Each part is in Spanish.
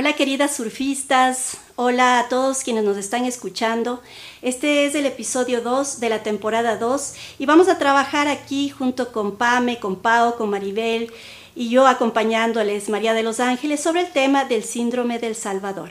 Hola queridas surfistas, hola a todos quienes nos están escuchando. Este es el episodio 2 de la temporada 2 y vamos a trabajar aquí junto con Pame, con Pau, con Maribel y yo acompañándoles, María de los Ángeles, sobre el tema del síndrome del Salvador.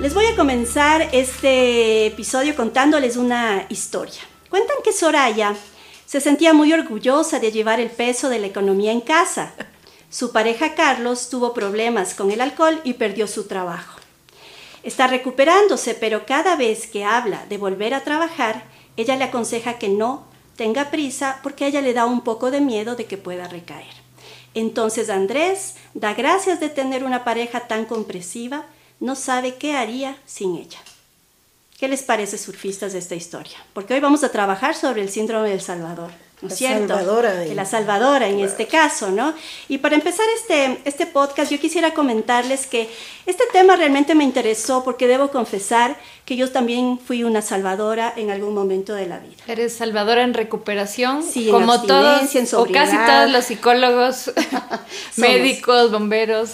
Les voy a comenzar este episodio contándoles una historia. Cuentan que Soraya se sentía muy orgullosa de llevar el peso de la economía en casa. Su pareja Carlos tuvo problemas con el alcohol y perdió su trabajo. Está recuperándose, pero cada vez que habla de volver a trabajar, ella le aconseja que no tenga prisa porque ella le da un poco de miedo de que pueda recaer. Entonces Andrés da gracias de tener una pareja tan comprensiva no sabe qué haría sin ella. ¿Qué les parece, surfistas, de esta historia? Porque hoy vamos a trabajar sobre el síndrome del Salvador. ¿no es cierto? Salvadora. De la Salvadora en este caso, ¿no? Y para empezar este, este podcast, yo quisiera comentarles que este tema realmente me interesó porque debo confesar que yo también fui una salvadora en algún momento de la vida. Eres salvadora en recuperación, Sí, en como todos, en o casi todos los psicólogos, médicos, bomberos.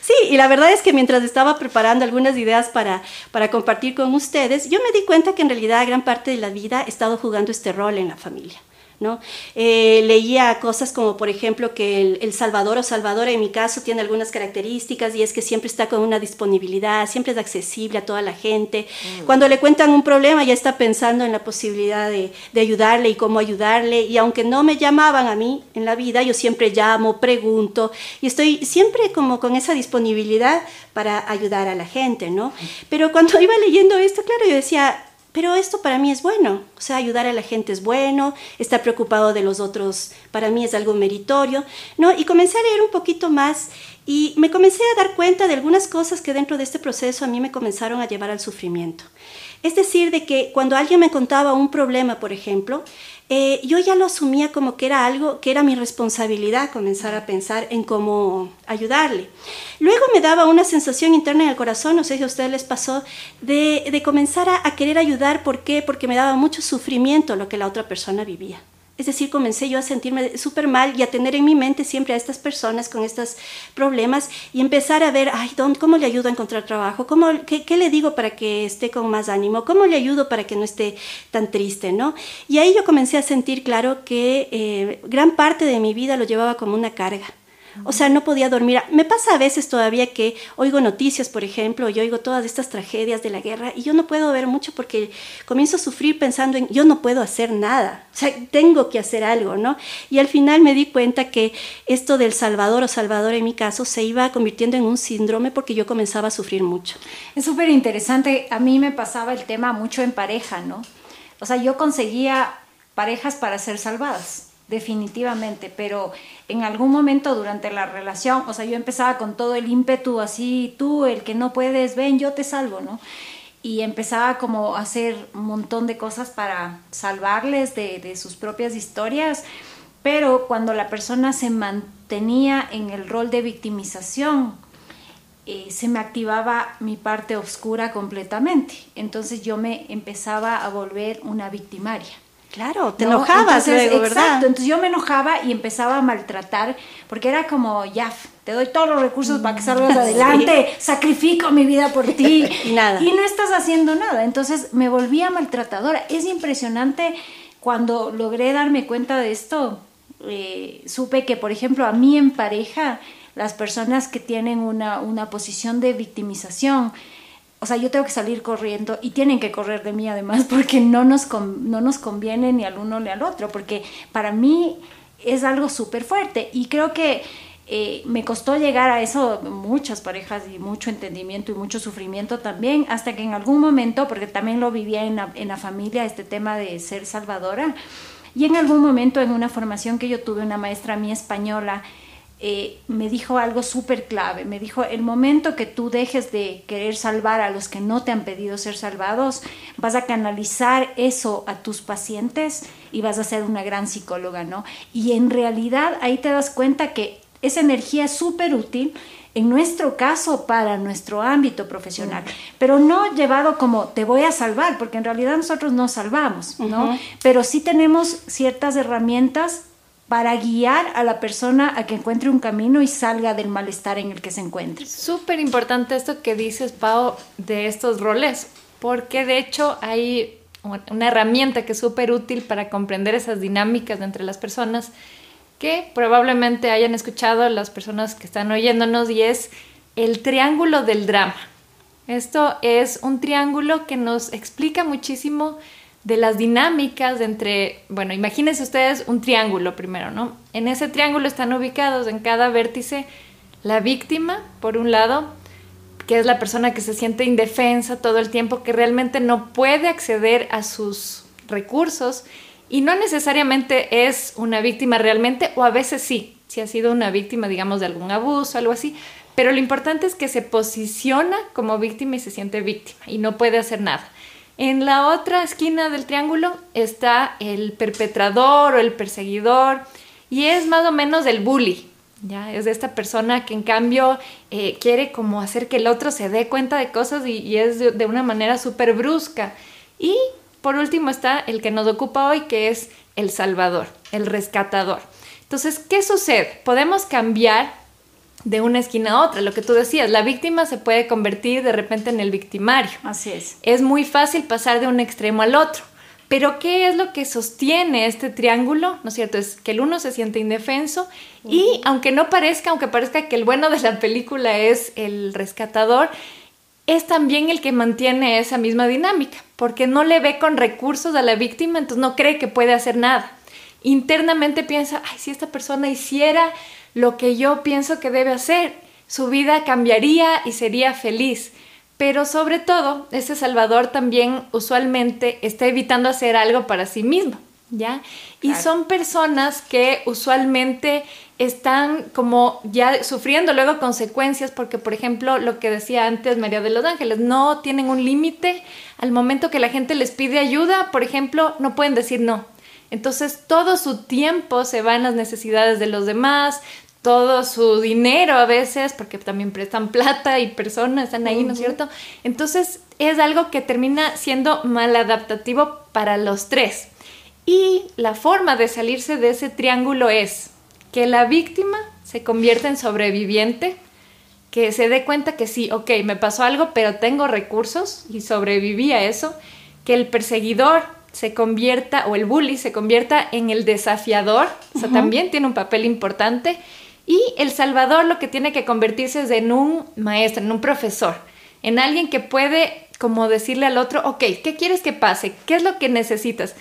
Sí, y la verdad es que mientras estaba preparando algunas ideas para, para compartir con ustedes, yo me di cuenta que en realidad gran parte de la vida he estado jugando este rol en la familia. ¿No? Eh, leía cosas como, por ejemplo, que el, el Salvador o Salvadora en mi caso tiene algunas características y es que siempre está con una disponibilidad, siempre es accesible a toda la gente. Cuando le cuentan un problema ya está pensando en la posibilidad de, de ayudarle y cómo ayudarle. Y aunque no me llamaban a mí en la vida, yo siempre llamo, pregunto y estoy siempre como con esa disponibilidad para ayudar a la gente, ¿no? Pero cuando iba leyendo esto, claro, yo decía, pero esto para mí es bueno, o sea, ayudar a la gente es bueno, estar preocupado de los otros para mí es algo meritorio, ¿no? Y comencé a leer un poquito más y me comencé a dar cuenta de algunas cosas que dentro de este proceso a mí me comenzaron a llevar al sufrimiento. Es decir, de que cuando alguien me contaba un problema, por ejemplo, eh, yo ya lo asumía como que era algo que era mi responsabilidad comenzar a pensar en cómo ayudarle. Luego me daba una sensación interna en el corazón, no sé si a ustedes les pasó, de, de comenzar a, a querer ayudar. ¿Por qué? Porque me daba mucho sufrimiento lo que la otra persona vivía. Es decir, comencé yo a sentirme súper mal y a tener en mi mente siempre a estas personas con estos problemas y empezar a ver, ay, ¿dónde, ¿cómo le ayudo a encontrar trabajo? ¿Cómo, qué, qué, le digo para que esté con más ánimo? ¿Cómo le ayudo para que no esté tan triste? ¿no? Y ahí yo comencé a sentir claro que eh, gran parte de mi vida lo llevaba como una carga. O sea, no podía dormir. Me pasa a veces todavía que oigo noticias, por ejemplo, y oigo todas estas tragedias de la guerra y yo no puedo ver mucho porque comienzo a sufrir pensando en yo no puedo hacer nada. O sea, tengo que hacer algo, ¿no? Y al final me di cuenta que esto del Salvador o Salvador en mi caso se iba convirtiendo en un síndrome porque yo comenzaba a sufrir mucho. Es súper interesante. A mí me pasaba el tema mucho en pareja, ¿no? O sea, yo conseguía parejas para ser salvadas definitivamente, pero en algún momento durante la relación, o sea, yo empezaba con todo el ímpetu así, tú, el que no puedes, ven, yo te salvo, ¿no? Y empezaba como a hacer un montón de cosas para salvarles de, sus propias historias, pero cuando la persona se mantenía en el rol de victimización, eh, se me activaba mi parte oscura completamente. Entonces yo me empezaba a volver una victimaria. Claro, te ¿no? enojabas Entonces, luego, ¿verdad? Exacto, entonces yo me enojaba y empezaba a maltratar, porque era como, ya, te doy todos los recursos para que salgas adelante, sacrifico mi vida por ti. Y nada. Y no estás haciendo nada. Entonces me volvía maltratadora. Es impresionante cuando logré darme cuenta de esto. eh, supe que, por ejemplo, a mí en pareja, las personas que tienen una, una posición de victimización, o sea, yo tengo que salir corriendo y tienen que correr de mí además porque no nos, no nos conviene ni al uno ni al otro, porque para mí es algo súper fuerte y creo que eh, me costó llegar a eso, muchas parejas y mucho entendimiento y mucho sufrimiento también, hasta que en algún momento, porque también lo vivía en la, en la familia, este tema de ser salvadora, Y en algún momento en una formación que yo tuve, una maestra mía española, eh, me dijo algo súper clave. Me dijo, el momento que tú dejes de querer salvar a los que no te han pedido ser salvados, vas a canalizar eso a tus pacientes y vas a ser una gran psicóloga, ¿no? Y en realidad ahí te das cuenta que esa energía es súper útil en nuestro caso para nuestro ámbito profesional, pero no llevado como te voy a salvar, porque en realidad nosotros no salvamos, ¿no? Pero sí tenemos ciertas herramientas para guiar a la persona a que encuentre un camino y salga del malestar en el que se encuentre. Súper importante esto que dices, Pau, de estos roles, porque de hecho hay una herramienta que es súper útil para comprender esas dinámicas entre las personas que probablemente hayan escuchado las personas que están oyéndonos y es el triángulo del drama. Esto es un triángulo que nos explica muchísimo de las dinámicas entre, bueno, imagínense ustedes un triángulo primero, ¿no? En ese triángulo están ubicados en cada vértice la víctima, por un lado, que es la persona que se siente indefensa todo el tiempo, que realmente no puede acceder a sus recursos y no necesariamente es una víctima realmente, o a veces sí, si ha sido una víctima, digamos, de algún abuso, algo así, pero lo importante es que se posiciona como víctima y se siente víctima y no puede hacer nada. En la otra esquina del triángulo está el perpetrador o el perseguidor y es más o menos el bully, ¿ya? Es de esta persona que en cambio eh, quiere como hacer que el otro se dé cuenta de cosas y, es de, de, una manera súper brusca. Y por último está el que nos ocupa hoy, que es el salvador, el rescatador. Entonces, ¿qué sucede? Podemos cambiar de una esquina a otra. Lo que tú decías, la víctima se puede convertir de repente en el victimario. Así es. Es muy fácil pasar de un extremo al otro. Pero ¿qué es lo que sostiene este triángulo? ¿No es cierto? Es que el uno se siente indefenso y aunque no parezca, aunque parezca que el bueno de la película es el rescatador, es también el que mantiene esa misma dinámica, porque no le ve con recursos a la víctima, entonces no cree que puede hacer nada. Internamente piensa, ay, si esta persona hiciera lo que yo pienso que debe hacer, su vida cambiaría y sería feliz. Pero sobre todo, ese Salvador también usualmente está evitando hacer algo para sí mismo, ¿ya? Y son personas que usualmente están como ya sufriendo luego consecuencias porque, por ejemplo, lo que decía antes María de los Ángeles, no tienen un límite al momento que la gente les pide ayuda, por ejemplo, no pueden decir no. Entonces todo su tiempo se va en las necesidades de los demás, todo su dinero a veces, porque también prestan plata y personas están ahí, ¿no es cierto? Entonces es algo que termina siendo mal adaptativo para los tres. Y la forma de salirse de ese triángulo es que la víctima se convierta en sobreviviente, que se dé cuenta que sí, ok, me pasó algo, pero tengo recursos y sobreviví a eso, que el perseguidor se convierta, o el bully se convierta en el desafiador, o sea, también tiene un papel importante, y El Salvador lo que tiene que convertirse es en un maestro, en un profesor, en alguien que puede como decirle al otro, ok, ¿qué quieres que pase? ¿Qué es lo que necesitas?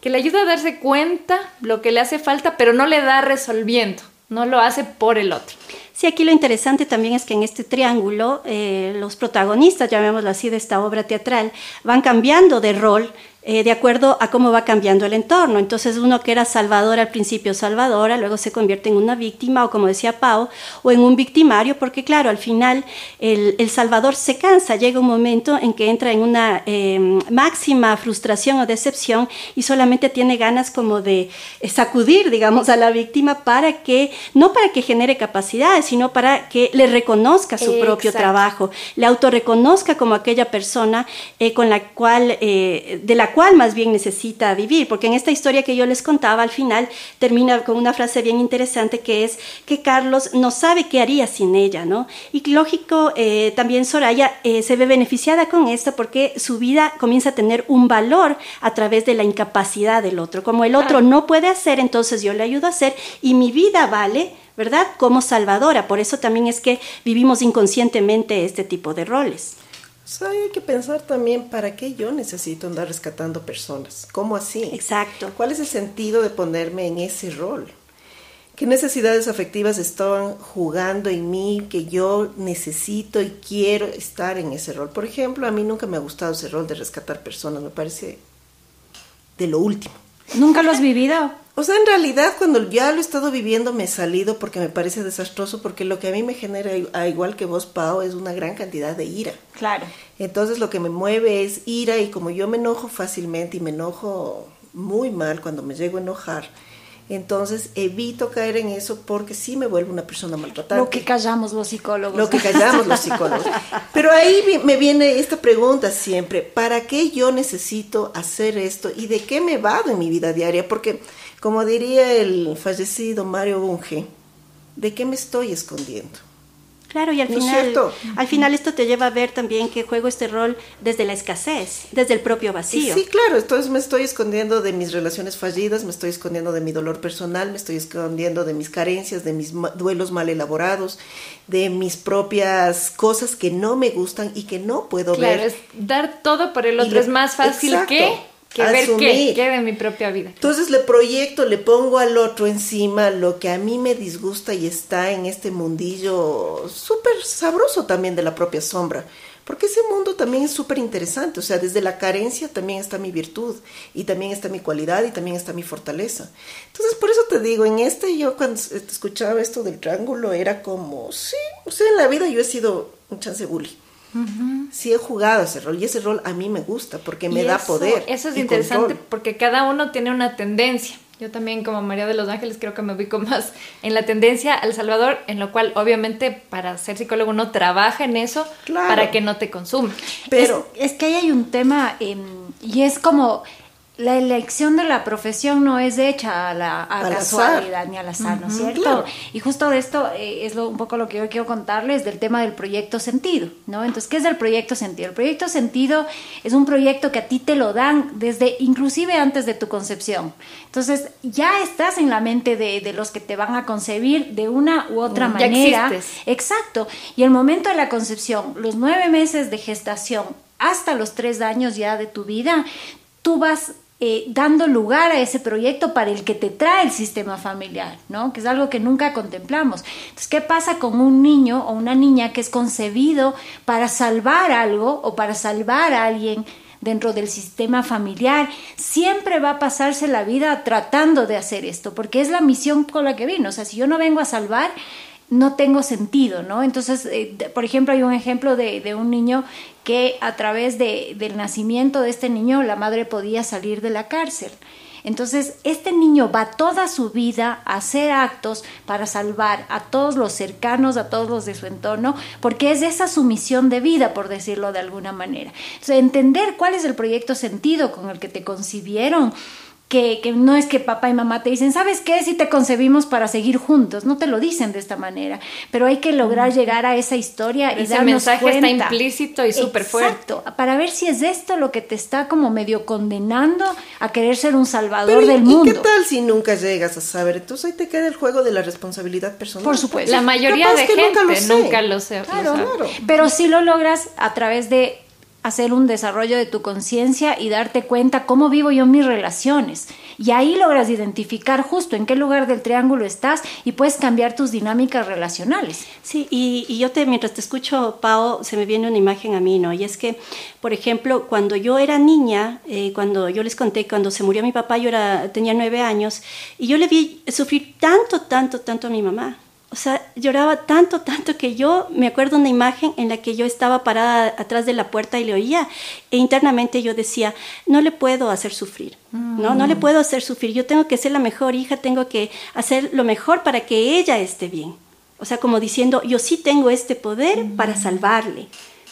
Que le ayuda a darse cuenta lo que le hace falta, pero no le da resolviendo, no lo hace por el otro. Sí, aquí lo interesante también es que en este triángulo eh, los protagonistas, llamémoslo así, de esta obra teatral, van cambiando de rol eh, de acuerdo a cómo va cambiando el entorno. Entonces uno que era salvador al principio salvadora, luego se convierte en una víctima o como decía Pau, o en un victimario, porque claro, al final el, salvador se cansa, llega un momento en que entra en una em, máxima frustración o decepción y solamente tiene ganas como de sacudir, digamos, a la víctima para que, no para que genere capacidades, sino para que le reconozca su propio trabajo, le autorreconozca como aquella persona eh, con la cual, eh, de la cual más bien necesita vivir, porque en esta historia que yo les contaba al final termina con una frase bien interesante que es que Carlos no sabe qué haría sin ella, ¿no? Y lógico, eh, también Soraya eh, se ve beneficiada con esto porque su vida comienza a tener un valor a través de la incapacidad del otro. Como el otro no puede hacer, entonces yo le ayudo a hacer y mi vida vale ¿verdad? Como salvadora. Por eso también es que vivimos inconscientemente este tipo de roles hay que pensar también para qué yo necesito andar rescatando personas. ¿Cómo así? Exacto. ¿Cuál es el sentido de ponerme en ese rol? ¿Qué necesidades afectivas estaban jugando en mí que yo necesito y quiero estar en ese rol? Por ejemplo, a mí nunca me ha gustado ese rol de rescatar personas, me parece de lo último. ¿Nunca lo has vivido? O sea, en realidad cuando ya lo he estado viviendo me he salido porque me parece desastroso, porque lo que a mí me genera, igual que vos, Pau, es una gran cantidad de ira. Claro. Entonces lo que me mueve es ira y como yo me enojo fácilmente y me enojo muy mal cuando me llego a enojar, entonces evito caer en eso porque sí me vuelvo una persona maltratada. Lo que callamos los psicólogos. Lo que callamos los psicólogos. Pero ahí me viene esta pregunta siempre, ¿para qué yo necesito hacer esto y de qué me va en mi vida diaria? Porque, como diría el fallecido Mario Bunge, ¿de qué me estoy escondiendo? Claro, y al final, al final esto te lleva a ver también que juego este rol desde la escasez, desde el propio vacío. Sí, claro, entonces me estoy escondiendo de mis relaciones fallidas, me estoy escondiendo de mi dolor personal, me estoy escondiendo de mis carencias, de mis duelos mal elaborados, de mis propias cosas que no me gustan y que no puedo ver. Claro, es dar todo por el otro, es más fácil que que ver qué, qué de mi propia vida. Entonces le proyecto, le pongo al otro encima lo que a mí me disgusta y está en este mundillo súper sabroso también de la propia sombra. Porque ese mundo también es súper interesante, o sea, desde la carencia también está mi virtud y también está mi cualidad y también está mi fortaleza. Entonces, por eso te digo, en este yo cuando escuchaba esto del triángulo era como, sí, o sea, en la vida yo he sido un chance bully. Sí he jugado ese rol y ese rol a mí me gusta porque me da poder. Eso es interesante porque cada uno tiene una tendencia. Yo también como María de los Ángeles creo que me ubico más en la tendencia al Salvador, en lo cual obviamente para ser psicólogo uno trabaja en eso para que no te consuma. Pero es, que ahí hay un tema y es como la elección de la profesión no es hecha a la casualidad ni al azar, ¿no es cierto? Y justo de esto eh, es un poco lo que yo quiero contarles del tema del proyecto sentido, ¿no? Entonces, ¿qué es el proyecto sentido? El proyecto sentido es un proyecto que a ti te lo dan desde, inclusive antes de tu concepción. Entonces, ya estás en la mente de, de los que te van a concebir de una u otra mm, manera. Exacto. Y el momento de la concepción, los nueve meses de gestación, hasta los tres años ya de tu vida, tú vas eh, dando lugar a ese proyecto para el que te trae el sistema familiar, ¿no? Que es algo que nunca contemplamos. Entonces, ¿qué pasa con un niño o una niña que es concebido para salvar algo o para salvar a alguien? dentro del sistema familiar, siempre va a pasarse la vida tratando de hacer esto, porque es la misión con la que vino. O sea, si yo no vengo a salvar, no tengo sentido, ¿no? Entonces, eh, por ejemplo, hay un ejemplo de, de un niño que a través de, del nacimiento de este niño la madre podía salir de la cárcel. Entonces, este niño va toda su vida a hacer actos para salvar a todos los cercanos, a todos los de su entorno, porque es esa su misión de vida, por decirlo de alguna manera. Entonces, entender cuál es el proyecto sentido con el que te concibieron que, que, no es que papá y mamá te dicen, ¿sabes qué? Si te concebimos para seguir juntos, no te lo dicen de esta manera, pero hay que lograr llegar a esa historia y Ese mensaje está implícito y súper fuerte. para ver si es esto lo que te está como medio condenando a querer ser un salvador del mundo. ¿Y qué tal si nunca llegas a saber? Entonces ahí te queda el juego de la responsabilidad personal. Por supuesto. La mayoría de gente nunca lo, sé. nunca lo sé. Claro, claro. Pero si lo logras a través de hacer un desarrollo de tu conciencia y darte cuenta cómo vivo yo mis relaciones. Y ahí logras identificar justo en qué lugar del triángulo estás y puedes cambiar tus dinámicas relacionales. Sí, y, yo te, mientras te escucho, Pau, se me viene una imagen a mí, ¿no? Y es que, por ejemplo, cuando yo era niña, eh, cuando yo les conté, cuando se murió mi papá, yo era, tenía nueve años, y yo le vi sufrir tanto, tanto, tanto a mi mamá o sea, lloraba tanto, tanto que yo me acuerdo una imagen en la que yo estaba parada atrás de la puerta y le oía e internamente yo decía, no le puedo hacer sufrir, no, no le mm. puedo hacer sufrir, yo tengo que ser la mejor hija, tengo que hacer lo mejor para que ella esté bien. O sea, como diciendo, yo sí tengo este poder para salvarle.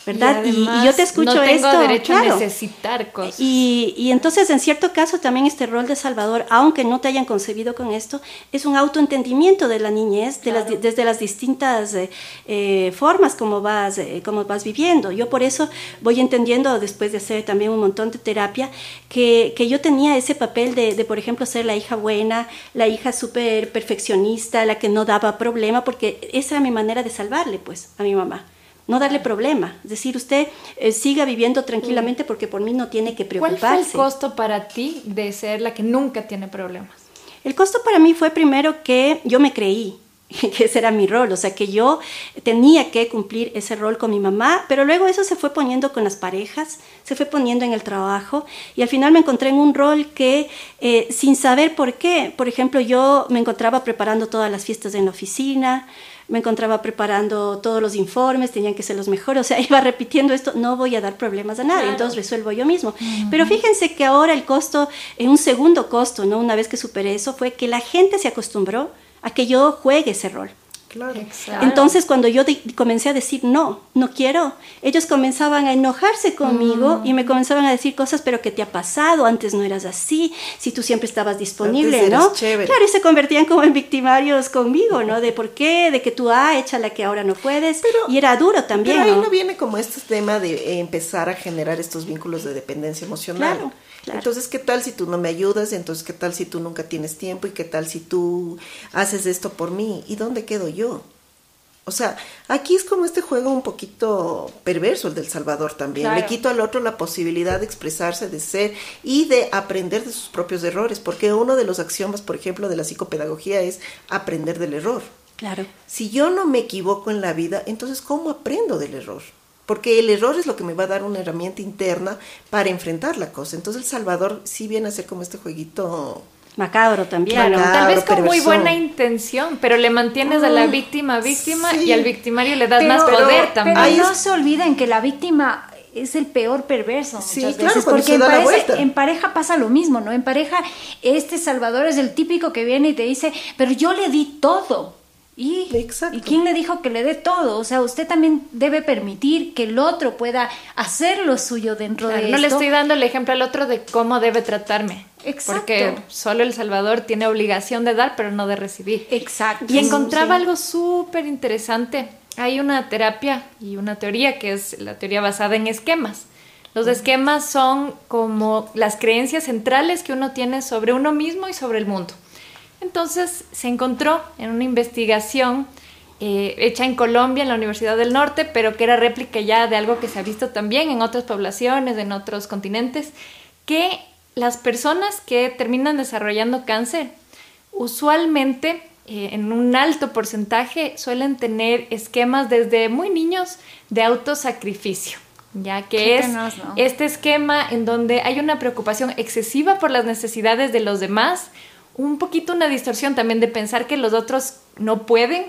¿Verdad? Y, yo te escucho no tengo esto, derecho a necesitar cosas. Y, y, entonces, en cierto caso, también este rol de Salvador, aunque no te hayan concebido con esto, es un autoentendimiento de la niñez, de las, desde las distintas eh, eh, formas como vas, eh, como vas viviendo. Yo por eso voy entendiendo, después de hacer también un montón de terapia, que, que yo tenía ese papel de, de, por ejemplo, ser la hija buena, la hija súper perfeccionista, la que no daba problema, porque esa era mi manera de salvarle, pues, a mi mamá no darle problema. Es decir, usted eh, siga viviendo tranquilamente porque por mí no tiene que preocuparse. ¿Cuál fue el costo para ti de ser la que nunca tiene problemas? El costo para mí fue primero que yo me creí. que ese era mi rol, o sea que yo tenía que cumplir ese rol con mi mamá, pero luego eso se fue poniendo con las parejas, se fue poniendo en el trabajo y al final me encontré en un rol que eh, sin saber por qué, por ejemplo, yo me encontraba preparando todas las fiestas en la oficina, me encontraba preparando todos los informes, tenían que ser los mejores, o sea, iba repitiendo esto, no voy a dar problemas a nadie, entonces resuelvo yo mismo. Pero fíjense que ahora el costo, en un segundo costo, ¿no? Una vez que superé eso, fue que la gente se acostumbró a que yo juegue ese rol. Claro. Entonces, cuando yo comencé a decir no, no quiero, ellos comenzaban a enojarse conmigo y me comenzaban a decir cosas, pero ¿qué te ha pasado? Antes no eras así, si tú siempre estabas disponible, ¿no? Claro, y se convertían como en victimarios conmigo, ¿no? De por qué, de que tú, ah, échala que ahora no puedes. y era duro también. Pero ahí ¿no? viene como este tema de empezar a generar estos vínculos de dependencia emocional. Claro. Entonces, ¿qué tal si tú no me ayudas? Entonces, ¿qué tal si tú nunca tienes tiempo? ¿Y qué tal si tú haces esto por mí? ¿Y dónde quedo yo? O sea, aquí es como este juego un poquito perverso el del Salvador también. Le quito al otro la posibilidad de expresarse, de ser y de aprender de sus propios errores, porque uno de los axiomas, por ejemplo, de la psicopedagogía es aprender del error. Claro. Si yo no me equivoco en la vida, entonces ¿cómo aprendo del error? Porque el error es lo que me va a dar una herramienta interna para enfrentar la cosa. Entonces el Salvador sí viene a ser como este jueguito macabro también. tal vez con muy buena intención, pero le mantienes a la ah, víctima víctima y al victimario le das más poder también. Pero no se olviden que la víctima es el peor perverso muchas veces, porque en pareja, pasa lo mismo, ¿no? En pareja este Salvador es el típico que viene y te dice, pero yo le di todo. ¿Y, ¿Y quién le dijo que le dé todo? O sea, usted también debe permitir que el otro pueda hacer lo suyo dentro de esto. No le estoy dando el ejemplo al otro de cómo debe tratarme. Exacto. Porque solo El Salvador tiene obligación de dar, pero no de recibir. Exacto. Y encontraba algo súper interesante. Hay una terapia y una teoría que es la teoría basada en esquemas. Los esquemas son como las creencias centrales que uno tiene sobre uno mismo y sobre el mundo. Entonces se encontró en una investigación eh, hecha en Colombia, en la Universidad del Norte, pero que era réplica ya de algo que se ha visto también en otras poblaciones, en otros continentes, que las personas que terminan desarrollando cáncer usualmente eh, en un alto porcentaje suelen tener esquemas desde muy niños de autosacrificio ya que es este esquema en donde hay una preocupación excesiva por las necesidades de los demás, un poquito una distorsión también de pensar que los otros no pueden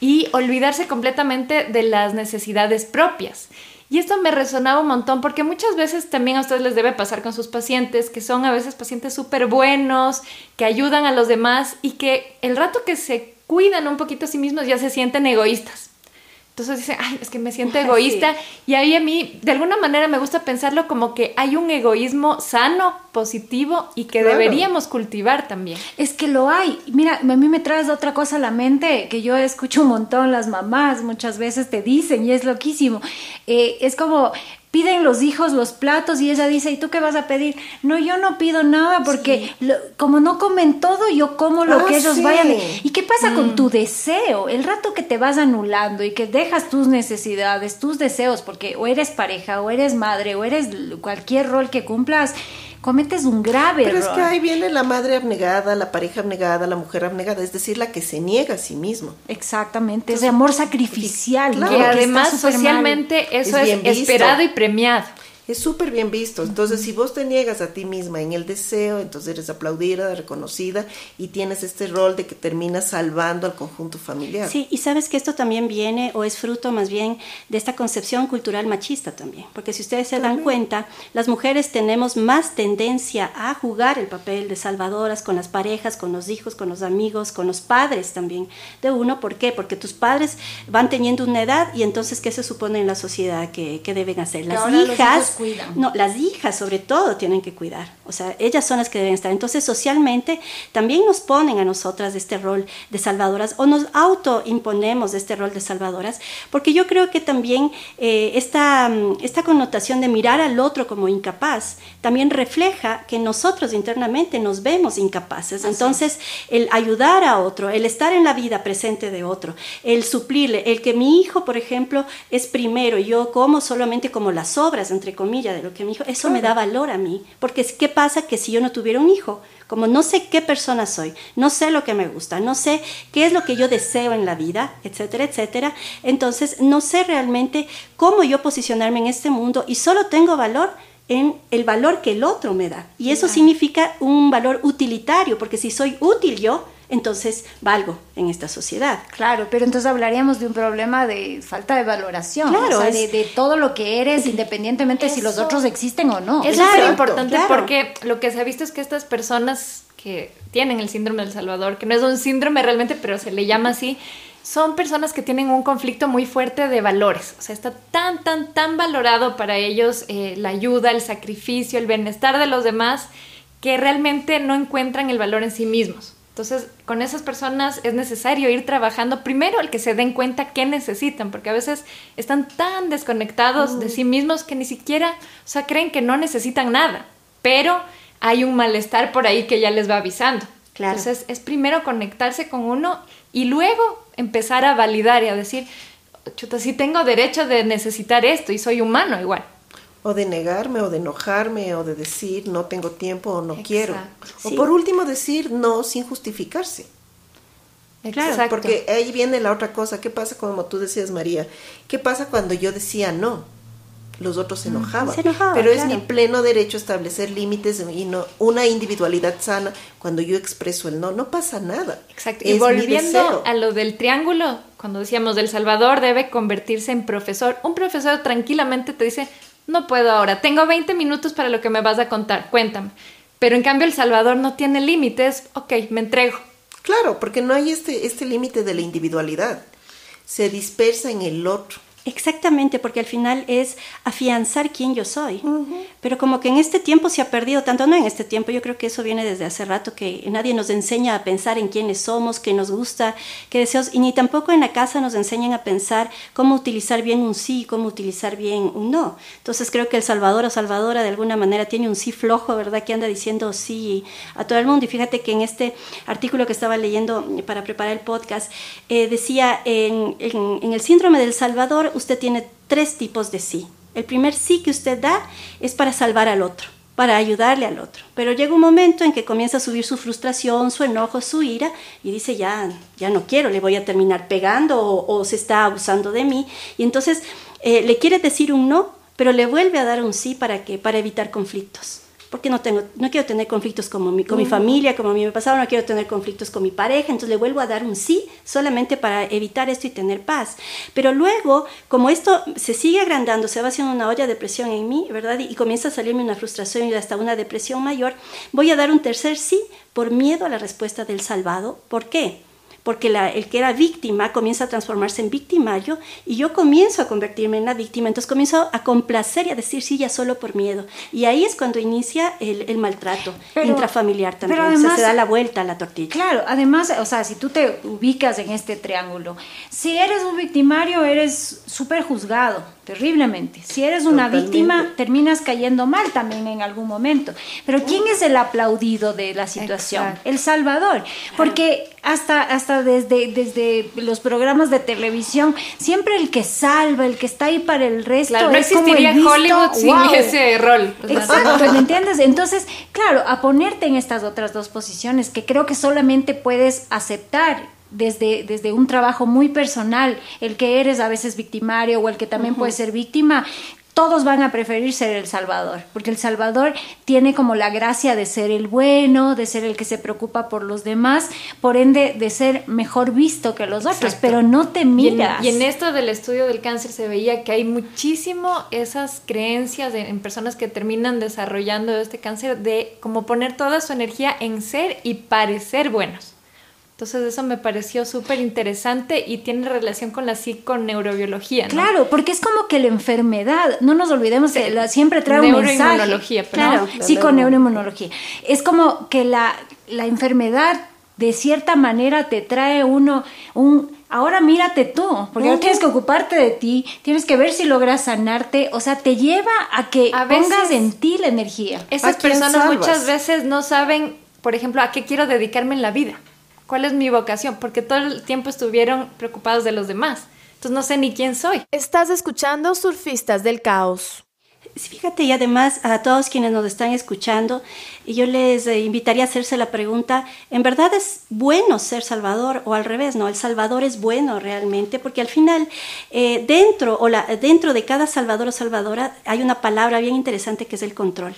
y olvidarse completamente de las necesidades propias. Y esto me resonaba un montón porque muchas veces también a ustedes les debe pasar con sus pacientes, que son a veces pacientes súper buenos, que ayudan a los demás y que el rato que se cuidan un poquito a sí mismos ya se sienten egoístas. Entonces dicen, ay, es que me siento egoísta. Y ahí a mí, de alguna manera, me gusta pensarlo como que hay un egoísmo sano, positivo y que deberíamos cultivar también. Es que lo hay. Mira, a mí me traes otra cosa a la mente que yo escucho un montón, las mamás muchas veces te dicen y es loquísimo. Eh, es como, piden los hijos los platos y ella dice, ¿y tú qué vas a pedir? No, yo no pido nada porque como no comen todo, yo como lo ah, que ellos vayan. ¿Y qué pasa con mm. tu deseo? El rato que te vas anulando y que dejas tus necesidades, tus deseos, porque o eres pareja, o eres madre, o eres cualquier rol que cumplas, cometes un grave Pero es que ahí viene la madre abnegada, la pareja abnegada, la mujer abnegada, es decir, la que se niega a sí mismo. Exactamente, ese amor sacrificial. Claro, que además socialmente eso es, esperado y premiado es súper bien visto. Entonces, si vos te niegas a ti misma en el deseo, entonces eres aplaudida, reconocida y tienes este rol de que terminas salvando al conjunto familiar. Sí, y sabes que esto también viene o es fruto más bien de esta concepción cultural machista también. Porque si ustedes se dan cuenta, las mujeres tenemos más tendencia a jugar el papel de salvadoras con las parejas, con los hijos, con los amigos, con los padres también de uno. ¿Por qué? Porque tus padres van teniendo una edad y entonces, ¿qué se supone en la sociedad que, deben hacer? Las hijas no, las hijas sobre todo tienen que cuidar. O sea, ellas son las que deben estar. Entonces, socialmente también nos ponen a nosotras este rol de salvadoras o nos autoimponemos este rol de salvadoras, porque yo creo que también eh, esta, esta connotación de mirar al otro como incapaz también refleja que nosotros internamente nos vemos incapaces. Entonces, el ayudar a otro, el estar en la vida presente de otro, el suplirle, el que mi hijo, por ejemplo, es primero y yo como solamente como las obras, entre comillas, comillas, de lo que me dijo, eso me da valor a mí. Porque ¿qué pasa que si yo no tuviera un hijo? Como no sé qué persona soy, no sé lo que me gusta, no sé qué es lo que yo deseo en la vida, etcétera, etcétera, entonces no sé realmente cómo yo posicionarme en este mundo y solo tengo valor en el valor que el otro me da. Y eso significa un valor utilitario, porque si soy útil yo, entonces valgo en esta sociedad. Claro, pero entonces hablaríamos de un problema de falta de valoración, claro, de, todo lo que eres, independientemente si los otros existen o no. Es súper importante porque lo que se ha visto es que estas personas que tienen el síndrome del Salvador, que no es un síndrome realmente, pero se le llama así, son personas que tienen un conflicto muy fuerte de valores. O sea, está tan, tan, tan valorado para ellos eh, la ayuda, el sacrificio, el bienestar de los demás, que realmente no encuentran el valor en sí mismos. Entonces, con esas personas es necesario ir trabajando primero el que se den cuenta qué necesitan, porque a veces están tan desconectados de sí mismos que ni siquiera, o sea, creen que no necesitan nada, pero hay un malestar por ahí que ya les va avisando. Entonces, es primero conectarse con uno y luego empezar a validar y a decir, chuta, sí tengo derecho de necesitar esto y soy humano igual o de negarme o de enojarme o de decir no tengo tiempo o no quiero. O por último decir no sin justificarse. Claro, porque ahí viene la otra cosa. ¿Qué pasa como tú decías, María? ¿Qué pasa cuando yo decía no? Los otros se enojaban. Pero es mi pleno derecho establecer límites y no una individualidad sana. Cuando yo expreso el no, no pasa nada. Exacto. y volviendo a lo del triángulo, cuando decíamos del Salvador debe convertirse en profesor, un profesor tranquilamente te dice, no puedo ahora, tengo 20 minutos para lo que me vas a contar, cuéntame. Pero en cambio El Salvador no tiene límites, ok, me entrego. Claro, porque no hay este, este límite de la individualidad. Se dispersa en el otro. Exactamente, porque al final es afianzar quién yo soy. Pero como que en este tiempo se ha perdido tanto, no en este tiempo, yo creo que eso viene desde hace rato, que nadie nos enseña a pensar en quiénes somos, qué nos gusta, qué deseos, y ni tampoco en la casa nos enseñan a pensar cómo utilizar bien un sí, cómo utilizar bien un no. Entonces creo que el Salvador o Salvadora de alguna manera tiene un sí flojo, ¿verdad? Que anda diciendo sí a todo el mundo. Y fíjate que en este artículo que estaba leyendo para preparar el podcast, eh, decía en, en el síndrome del Salvador, usted tiene tres tipos de sí. El primer sí que usted da es para salvar al otro, para ayudarle al otro. Pero llega un momento en que comienza a subir su frustración, su enojo, su ira y dice, ya, ya no quiero, le voy a terminar pegando o, se está abusando de mí. Y entonces eh, le quiere decir un no, pero le vuelve a dar un sí para, que, para evitar conflictos porque no, tengo, no quiero tener conflictos con mi, con mi familia, como a mí me pasaba, no quiero tener conflictos con mi pareja, entonces le vuelvo a dar un sí solamente para evitar esto y tener paz. Pero luego, como esto se sigue agrandando, se va haciendo una olla de presión en mí, ¿verdad? Y, y comienza a salirme una frustración y hasta una depresión mayor, voy a dar un tercer sí por miedo a la respuesta del salvado. ¿Por qué? Porque el que era víctima comienza a transformarse en victimario y yo comienzo a convertirme en la víctima, entonces comienzo a complacer y a decir sí ya solo por miedo. Y ahí es cuando inicia el, maltrato intrafamiliar también, pero además, se da la vuelta a la tortilla. Claro, además, o sea, si tú te ubicas en este triángulo, si eres un victimario, eres súper juzgado, terriblemente. Si eres una víctima, terminas cayendo mal también en algún momento. Pero ¿quién es el aplaudido de la situación? El Salvador. Porque hasta, hasta desde, desde los programas de televisión, siempre el que salva, el que está ahí para el resto. no existiría Hollywood sin ese rol. Exacto, ¿me entiendes? Entonces, claro, a ponerte en estas otras dos posiciones que creo que solamente puedes aceptar desde, desde un trabajo muy personal, el que eres a veces victimario o el que también puede ser víctima, todos van a preferir ser el Salvador, porque el Salvador tiene como la gracia de ser el bueno, de ser el que se preocupa por los demás, por ende de ser mejor visto que los otros, pero no te miras. Y en, esto del estudio del cáncer se veía que hay muchísimo esas creencias en personas que terminan desarrollando este cáncer de como poner toda su energía en ser y parecer buenos. Entonces eso me pareció súper interesante y tiene relación con la psiconeurobiología. ¿no? Claro, porque es como que la enfermedad, no nos olvidemos que la, siempre trae un mensaje. Claro, psiconeuroinmunología. Es como que la, la enfermedad de cierta manera te trae uno un ahora mírate tú, porque no tienes que ocuparte de ti, tienes que ver si logras sanarte, o sea, te lleva a que pongas en ti la energía. Esas personas muchas veces no saben, por ejemplo, a qué quiero dedicarme en la vida. ¿Cuál es mi vocación? Porque todo el tiempo estuvieron preocupados de los demás. Entonces no sé ni quién soy. Estás escuchando Surfistas del Caos. fíjate, y además a todos quienes nos están escuchando, yo les eh, invitaría a hacerse la pregunta, ¿en verdad es bueno ser salvador o al revés? No, el salvador es bueno realmente, porque al final eh, dentro, o la, dentro de cada salvador o salvadora hay una palabra bien interesante que es el control.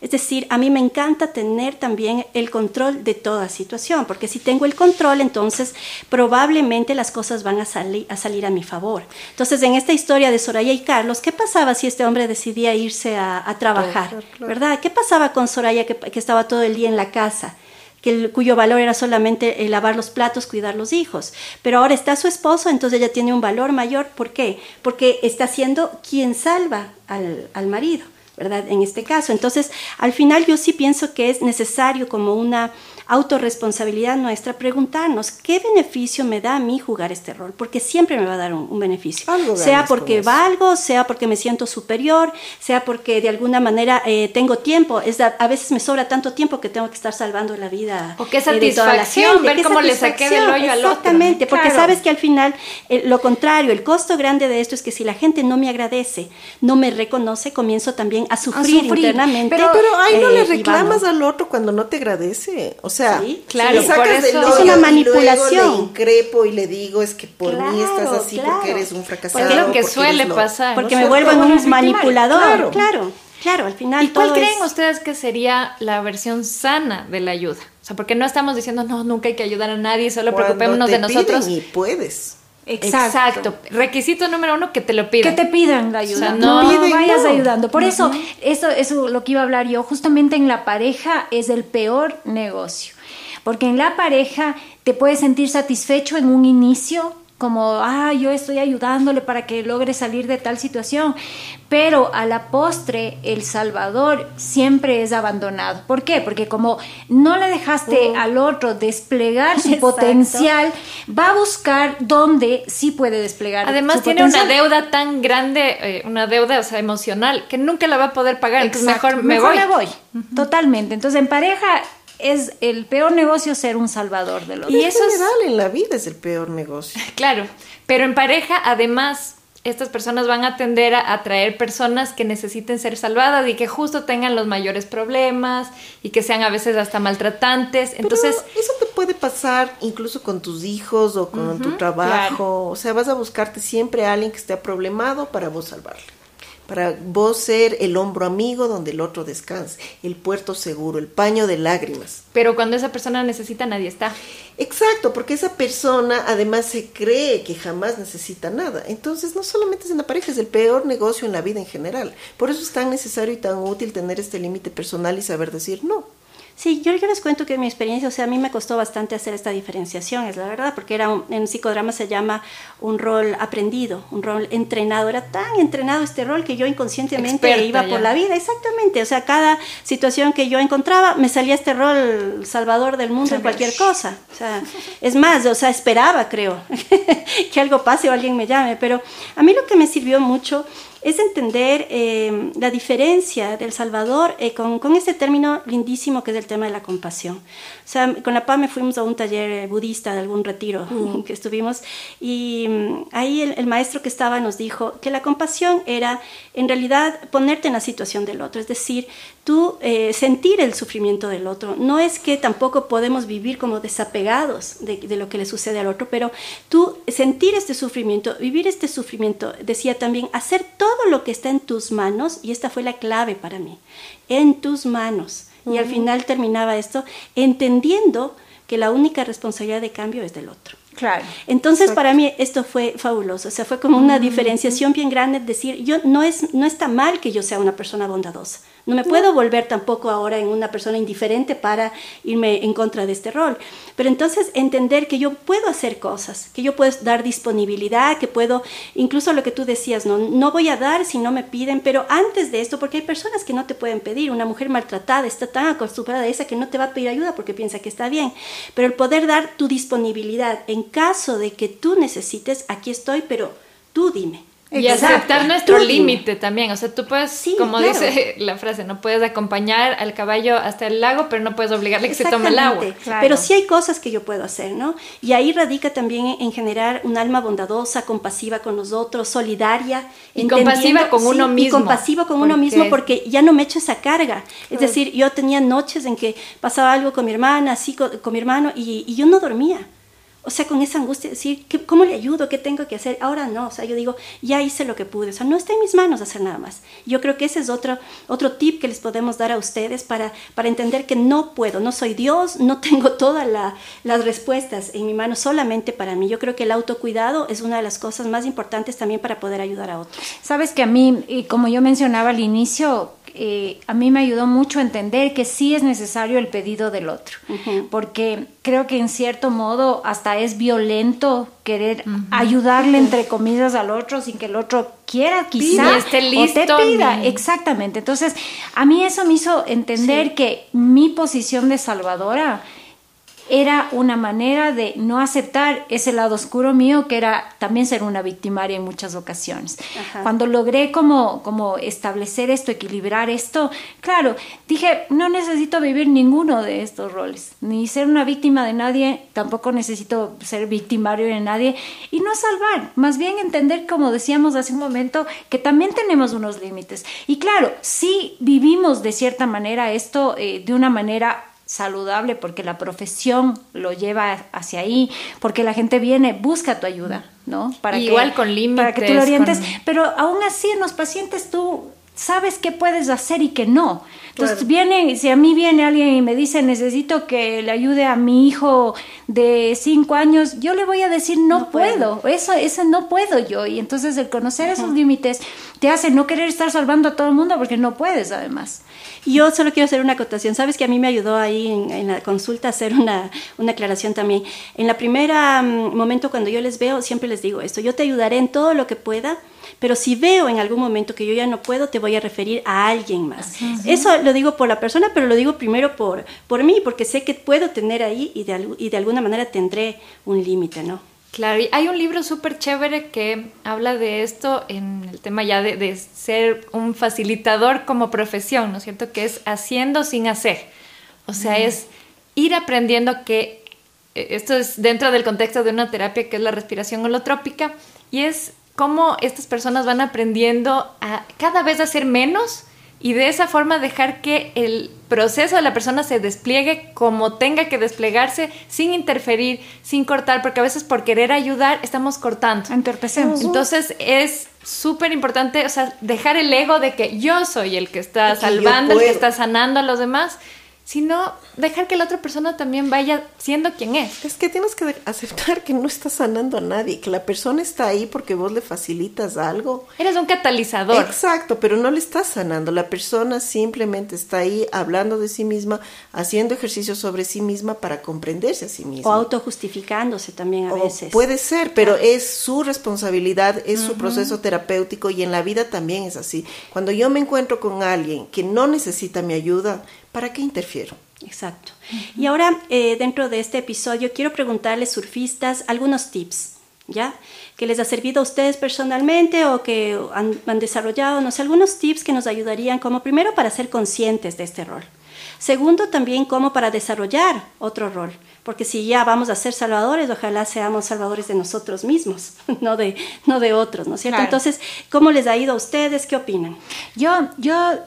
Es decir, a mí me encanta tener también el control de toda situación, porque si tengo el control, entonces probablemente las cosas van a, salir a salir a mi favor. Entonces, en esta historia de Soraya y Carlos, ¿qué pasaba si este hombre decidía irse a, trabajar? ¿Verdad? ¿Qué pasaba con Soraya que, estaba todo el día en la casa? Que cuyo valor era solamente eh, lavar los platos, cuidar los hijos. Pero ahora está su esposo, entonces ella tiene un valor mayor. ¿Por qué? Porque está siendo quien salva al, al marido. ¿Verdad? En este caso. Entonces, al final yo sí pienso que es necesario como una autorresponsabilidad nuestra preguntarnos qué beneficio me da a mí jugar este rol, porque siempre me va a dar un, beneficio, sea porque valgo, sea porque me siento superior, sea porque de alguna manera eh, tengo tiempo, es a, veces me sobra tanto tiempo que tengo que estar salvando la vida o qué satisfacción ver cómo le saqué del hoyo al otro. Exactamente, porque sabes que al final eh, lo contrario, el costo grande de esto es que si la gente no me agradece, no me reconoce, comienzo también a sufrir, internamente. Pero, pero ahí no le eh, reclamas al otro cuando no te agradece, o sea, claro, es una manipulación. le increpo y le digo es que por mí estás así porque eres un fracasado. Porque es lo que suele pasar. Porque me vuelvo un manipulador. Claro. claro. al final. ¿Y cuál creen ustedes que sería la versión sana de la ayuda? O sea, porque no estamos diciendo, no, nunca hay que ayudar a nadie, solo preocupémonos de nosotros. Y puedes. Exacto. Requisito número uno, que te lo pidan. Que te pidan la ayuda. no, vayas ayudando. Por eso, eso, eso lo que iba a hablar yo, justamente en la pareja es el peor negocio. Porque en la pareja te puedes sentir satisfecho en un inicio, como, ah, yo estoy ayudándole para que logre salir de tal situación. Pero a la postre, el Salvador siempre es abandonado. ¿Por qué? Porque como no le dejaste al otro desplegar su potencial, va a buscar dónde sí puede desplegar. Además, tiene una deuda tan grande, eh, una deuda o sea, emocional, que nunca la va a poder pagar. Entonces, mejor me voy. Me voy. Totalmente. Entonces, en pareja es el peor negocio ser un salvador de los Y eso es general en la vida es el peor negocio. Claro, pero en pareja además estas personas van a tender a atraer personas que necesiten ser salvadas y que justo tengan los mayores problemas y que sean a veces hasta maltratantes. Entonces, eso te puede pasar incluso con tus hijos o con tu trabajo. O sea, vas a buscarte siempre a alguien que esté problemado para vos salvarle para vos ser el hombro amigo donde el otro descanse, el puerto seguro, el paño de lágrimas. Pero cuando esa persona necesita, nadie está. Exacto, porque esa persona además se cree que jamás necesita nada. Entonces, no solamente es en la pareja, es el peor negocio en la vida en general. Por eso es tan necesario y tan útil tener este límite personal y saber decir no. Sí, yo, les cuento que mi experiencia, o sea, a mí me costó bastante hacer esta diferenciación, es la verdad, porque era en psicodrama se llama un rol aprendido, un rol entrenado. Era tan entrenado este rol que yo inconscientemente iba por la vida, exactamente. O sea, cada situación que yo encontraba me salía este rol salvador del mundo en cualquier cosa. O sea, es más, o sea, esperaba, creo, que algo pase o alguien me llame. Pero a mí lo que me sirvió mucho es entender eh, la diferencia del Salvador eh, con, con, este término lindísimo que es el tema de la compasión. O sea, con la PAME fuimos a un taller eh, budista de algún retiro mm. que estuvimos y mm, ahí el, maestro que estaba nos dijo que la compasión era en realidad ponerte en la situación del otro, es decir, tú sentir el sufrimiento del otro. No es que tampoco podemos vivir como desapegados de, de lo que le sucede al otro, pero tú sentir este sufrimiento, vivir este sufrimiento, decía también, hacer todo todo lo que está en tus manos, y esta fue la clave para mí, en tus manos. Y al final terminaba esto entendiendo que la única responsabilidad de cambio es del otro. Claro. Entonces para mí esto fue fabuloso, o sea, fue como una diferenciación bien grande, decir, yo no es no está mal que yo sea una persona bondadosa. No me puedo volver tampoco ahora en una persona indiferente para irme en contra de este rol. Pero entonces entender que yo puedo hacer cosas, que yo puedo dar disponibilidad, que puedo, incluso lo que tú decías, no, no voy a dar si no me piden, pero antes de esto, porque hay personas que no te pueden pedir, una mujer maltratada está tan acostumbrada a esa que no te va a pedir ayuda porque piensa que está bien, pero el poder dar tu disponibilidad en caso de que tú necesites, aquí estoy, pero tú dime Y aceptar nuestro límite también. O sea, tú puedes, como dice la frase, no puedes acompañar al caballo hasta el lago, pero no puedes obligarle que se tome el agua. Pero sí hay cosas que yo puedo hacer, ¿no? Y ahí radica también en generar un alma bondadosa, compasiva con los otros, solidaria. Y compasiva con uno mismo. Y compasiva con uno mismo porque ya no me echo esa carga. Es decir, yo tenía noches en que pasaba algo con mi hermana, así con, mi hermano, y, y yo no dormía o sea, con esa angustia, decir, ¿cómo le ayudo? ¿Qué tengo que hacer? Ahora no, o sea, yo digo, ya hice lo que pude, o sea, no está en mis manos hacer nada más. Yo creo que ese es otro, otro tip que les podemos dar a ustedes para, para entender que no puedo, no soy Dios, no tengo todas las respuestas en mi mano solamente para mí. Yo creo que el autocuidado es una de las cosas más importantes también para poder ayudar a otros. Sabes que a mí, y como yo mencionaba al inicio, eh, a mí me ayudó mucho a entender que sí es necesario el pedido del otro, porque creo que en cierto modo hasta es violento querer ayudarle entre comillas al otro sin que el otro quiera esté listo, o te pida. Exactamente. Entonces, a mí eso me hizo entender que mi posición de salvadora era una manera de no aceptar ese lado oscuro mío que era también ser una victimaria en muchas ocasiones. Cuando logré como, como establecer esto, equilibrar esto, claro, dije, no necesito vivir ninguno de estos roles, ni ser una víctima de nadie, tampoco necesito ser victimario de nadie y no salvar, más bien entender, como decíamos hace un momento, que también tenemos unos límites. Y claro, si vivimos de cierta manera esto eh, de una manera saludable porque la profesión lo lleva hacia ahí, porque la gente viene, busca tu ayuda, ¿no? Para Igual con límites. Para que tú lo orientes, pero aún así en los pacientes tú sabes qué puedes hacer y qué no. Entonces viene, si a mí viene alguien y me dice necesito que le ayude a mi hijo de cinco años, yo le voy a decir no, puedo. eso, eso no puedo yo. Y entonces el conocer esos límites te hace no querer estar salvando a todo el mundo porque no puedes además. Yo solo quiero hacer una acotación. Sabes que a mí me ayudó ahí en, la consulta hacer una, una, aclaración también. En la primera mm, momento cuando yo les veo, siempre les digo esto, yo te ayudaré en todo lo que pueda, pero si veo en algún momento que yo ya no puedo, te voy a referir a alguien más. Eso lo digo por la persona, pero lo digo primero por, por mí, porque sé que puedo tener ahí y de, y de alguna manera tendré un límite, ¿no? Claro, y hay un libro súper chévere que habla de esto en el tema ya de, ser un facilitador como profesión, ¿no es cierto? Que es haciendo sin hacer. O sea, es ir aprendiendo que eh, esto es dentro del contexto de una terapia que es la respiración holotrópica y es cómo estas personas van aprendiendo a cada vez hacer menos y de esa forma dejar que el proceso de la persona se despliegue como tenga que desplegarse sin interferir, sin cortar, porque a veces por querer ayudar estamos cortando. Entorpecemos. Entonces es súper importante, o sea, dejar el ego de que yo soy el que está salvando, el que está sanando a los demás sino dejar que la otra persona también vaya siendo quien es. Es que tienes que aceptar que no estás sanando a nadie, que la persona está ahí porque vos le facilitas algo. Eres un catalizador. Exacto, pero no le estás sanando. La persona simplemente está ahí hablando de sí misma, haciendo ejercicio sobre sí misma para comprenderse a sí misma. O autojustificándose también a veces. Puede ser, pero es su responsabilidad, es su proceso terapéutico y en la vida también es así. Cuando yo me encuentro con alguien que no necesita mi ayuda, ¿para qué interfiero? Exacto. Y ahora, eh, dentro de este episodio, quiero preguntarles, surfistas, algunos tips, ¿ya? Que les ha servido a ustedes personalmente o que han, han desarrollado, no sé, algunos tips que nos ayudarían como primero para ser conscientes de este rol. Segundo, también como para desarrollar otro rol, porque si ya vamos a ser salvadores, ojalá seamos salvadores de nosotros mismos, no de, no de otros, ¿no es cierto? Entonces, ¿cómo les ha ido a ustedes? ¿Qué opinan? Yo, yo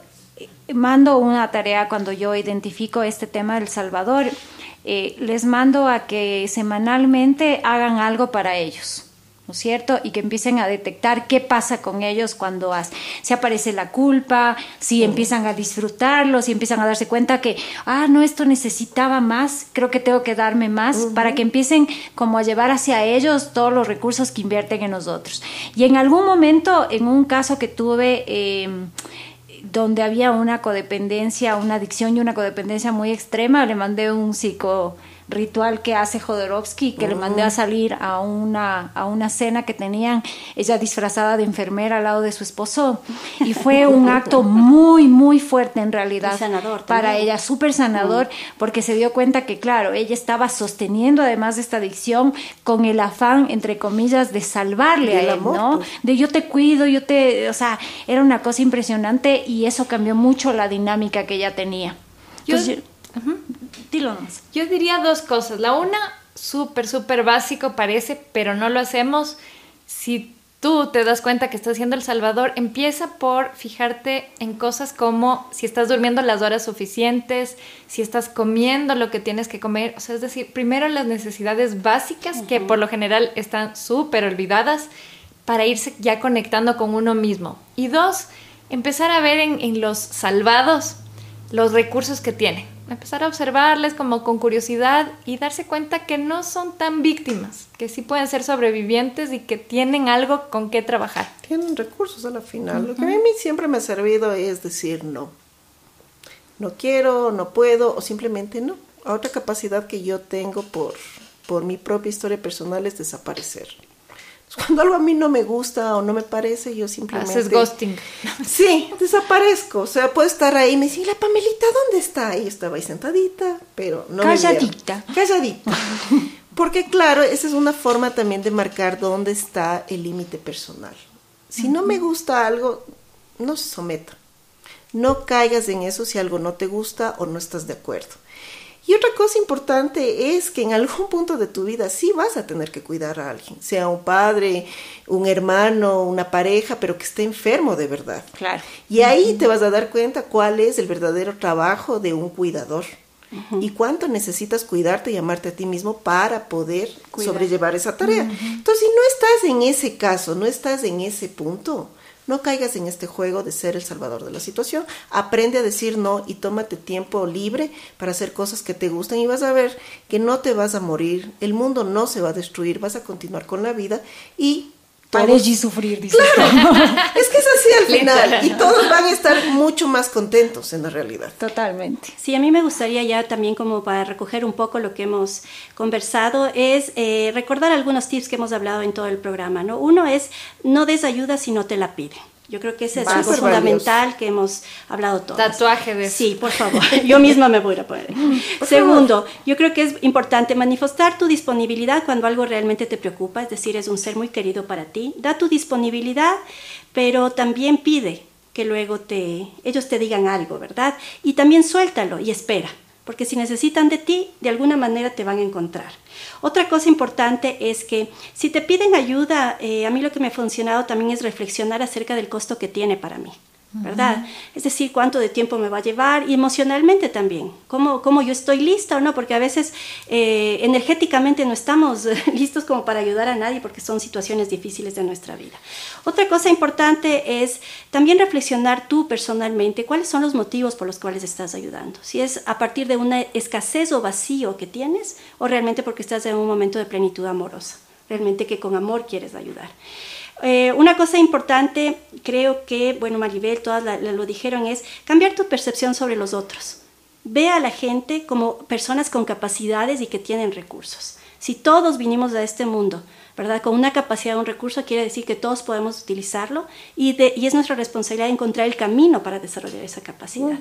mando una tarea cuando yo identifico este tema del Salvador. Eh, les mando a que semanalmente hagan algo para ellos. ¿no es cierto? Y que empiecen a detectar qué pasa con ellos cuando se aparece la culpa, si empiezan a disfrutarlo, si empiezan a darse cuenta que, ah, no, esto necesitaba más, creo que tengo que darme más, para que empiecen como a llevar hacia ellos todos los recursos que invierten en nosotros. Y en algún momento, en un caso que tuve, eh, donde había una codependencia, una adicción y una codependencia muy extrema, le mandé un psico ritual que hace Jodorowsky, que le mandé a salir a una, a una cena que tenían, ella disfrazada de enfermera al lado de su esposo. Y fue un acto muy, muy fuerte en realidad. sanador para ella, súper sanador, porque se dio cuenta que, claro, ella estaba sosteniendo además de esta adicción con el afán, entre comillas, de salvarle a él, ¿no? Pues. De yo te cuido, yo te, o sea, era una cosa impresionante y eso cambió mucho la dinámica que ella tenía. Yo, Dilo Yo diría dos cosas. La una, súper, súper básico parece, pero no lo hacemos. Si tú te das cuenta que estás haciendo El Salvador, empieza por fijarte en cosas como si estás durmiendo las horas suficientes, si estás comiendo lo que tienes que comer. O sea, es decir, primero las necesidades básicas, que por lo general están súper olvidadas, para irse ya conectando con uno mismo. Y dos, empezar a ver en, en los salvados los recursos que tienen empezar a observarles como con curiosidad y darse cuenta que no son tan víctimas, que sí pueden ser sobrevivientes y que tienen algo con qué trabajar. Tienen recursos a la final. Lo que a mí siempre me ha servido es decir no. No quiero, no puedo o simplemente no. Otra capacidad que yo tengo por, por mi propia historia personal es desaparecer. Cuando algo a mí no me gusta o no me parece, yo simplemente... Haces ghosting. Sí, desaparezco. O sea, puedo estar ahí y me dice, la Pamelita dónde está? Y estaba ahí sentadita, pero no Calladita. Me Calladita. Porque claro, esa es una forma también de marcar dónde está el límite personal. Si no me gusta algo, no se someta. No caigas en eso si algo no te gusta o no estás de acuerdo. Y otra cosa importante es que en algún punto de tu vida sí vas a tener que cuidar a alguien, sea un padre, un hermano, una pareja, pero que esté enfermo de verdad. Claro. Y ahí te vas a dar cuenta cuál es el verdadero trabajo de un cuidador. Y cuánto necesitas cuidarte y amarte a ti mismo para poder sobrellevar esa tarea. Entonces, si no estás en ese caso, no estás en ese punto, no caigas en este juego de ser el salvador de la situación. Aprende a decir no y tómate tiempo libre para hacer cosas que te gusten y vas a ver que no te vas a morir, el mundo no se va a destruir, vas a continuar con la vida y todos... y sufrir, dice. es que es así al final. Y todos van a estar mucho más contentos en la realidad. Totalmente. Sí, a mí me gustaría ya también como para recoger un poco lo que hemos conversado, es eh, recordar algunos tips que hemos hablado en todo el programa. ¿no? Uno es, no des ayuda si no te la piden. Yo creo que ese es algo fundamental que hemos hablado todos. Tatuaje de Sí, por favor. Yo misma me voy a poner. Segundo, yo creo que es importante manifestar tu disponibilidad cuando algo realmente te preocupa, es decir, es un ser muy querido para ti. Da tu disponibilidad, pero también pide que luego te, ellos te digan algo, ¿verdad? Y también suéltalo y espera porque si necesitan de ti, de alguna manera te van a encontrar. Otra cosa importante es que si te piden ayuda, eh, a mí lo que me ha funcionado también es reflexionar acerca del costo que tiene para mí. ¿Verdad? Es decir, cuánto de tiempo me va a llevar y emocionalmente también, cómo, cómo yo estoy lista o no, porque a veces eh, energéticamente no estamos listos como para ayudar a nadie porque son situaciones difíciles de nuestra vida. Otra cosa importante es también reflexionar tú personalmente cuáles son los motivos por los cuales estás ayudando. Si es a partir de una escasez o vacío que tienes o realmente porque estás en un momento de plenitud amorosa, realmente que con amor quieres ayudar. Eh, una cosa importante, creo que, bueno, Maribel, todas lo dijeron, es cambiar tu percepción sobre los otros. Ve a la gente como personas con capacidades y que tienen recursos. Si todos vinimos a este mundo, ¿verdad? Con una capacidad, un recurso, quiere decir que todos podemos utilizarlo y, es nuestra responsabilidad encontrar el camino para desarrollar esa capacidad.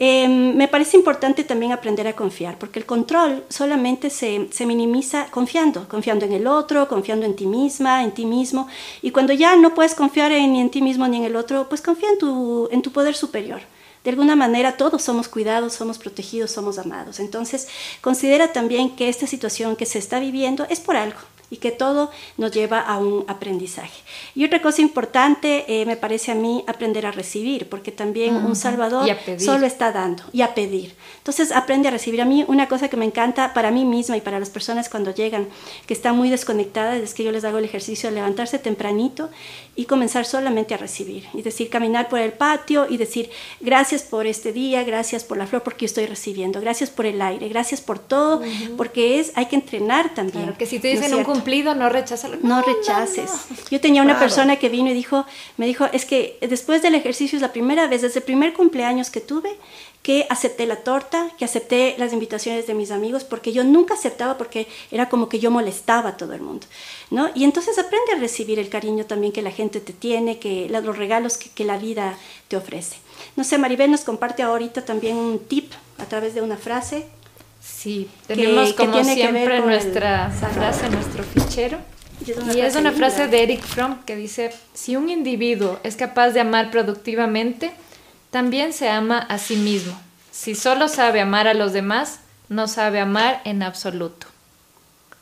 Em, me parece importante también aprender a confiar, porque el control solamente se, se, minimiza confiando, confiando en el otro, confiando en ti misma, en ti mismo. Y cuando ya no puedes confiar ni en ti mismo ni en el otro, pues confía en tu, en tu poder superior. De alguna manera todos somos cuidados, somos protegidos, somos amados. Entonces considera también que esta situación que se está viviendo es por algo y que todo nos lleva a un aprendizaje. Y otra cosa importante, eh, me parece a mí, aprender a recibir, porque también un Salvador solo está dando y a pedir. Entonces aprende a recibir. A mí una cosa que me encanta para mí misma y para las personas cuando llegan, que están muy desconectadas, es que yo les hago el ejercicio de levantarse tempranito y comenzar solamente a recibir. Es decir, caminar por el patio y decir, gracias por este día, gracias por la flor, porque yo estoy recibiendo, gracias por el aire, gracias por todo, porque es, hay que entrenar también. Claro, que si te dicen un cumplido, no rechaces. No, rechaces. Yo tenía una persona que vino y dijo, me dijo, es que después del ejercicio es la primera vez, desde el primer cumpleaños que tuve, que acepté la torta, que acepté las invitaciones de mis amigos, porque yo nunca aceptaba porque era como que yo molestaba a todo el mundo, ¿no? Y entonces aprende a recibir el cariño también que la gente te tiene, que los regalos que, que la vida te ofrece. No sé, Maribel nos comparte ahorita también un tip a través de una frase. Sí, tenemos como siempre nuestra frase, nuestro fichero. Y es una, frase, de Eric Fromm que dice, si un individuo es capaz de amar productivamente, también se ama a sí mismo. Si solo sabe amar a los demás, no sabe amar en absoluto.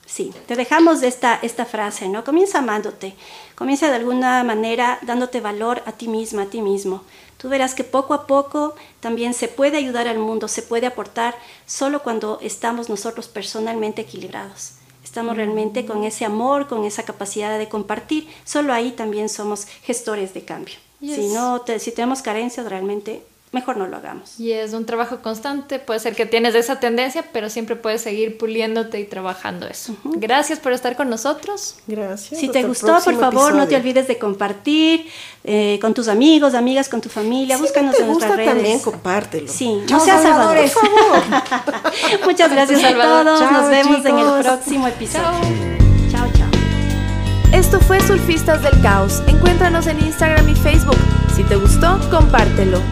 Sí, te dejamos esta, esta frase, ¿no? Comienza amándote, comienza de alguna manera dándote valor a ti misma, a ti mismo. Tú verás que poco a poco también se puede ayudar al mundo, se puede aportar solo cuando estamos nosotros personalmente equilibrados. Estamos realmente con ese amor, con esa capacidad de compartir. Solo ahí también somos gestores de cambio. Si no, si tenemos carencias, realmente mejor no lo hagamos. Y es un trabajo constante, puede ser que tienes esa tendencia, pero siempre puedes seguir puliéndote y trabajando eso. Gracias por estar con nosotros. Gracias. Si te gustó, por favor, no te olvides de compartir eh, con tus amigos, amigas, con tu familia. Búscanos en nuestras redes. también, compártelo. Sí, no seas Salvador, por favor. Muchas gracias a todos. Nos vemos en el próximo episodio. Chao. Esto fue Surfistas del Caos. Encuéntranos en Instagram y Facebook. Si te gustó, compártelo.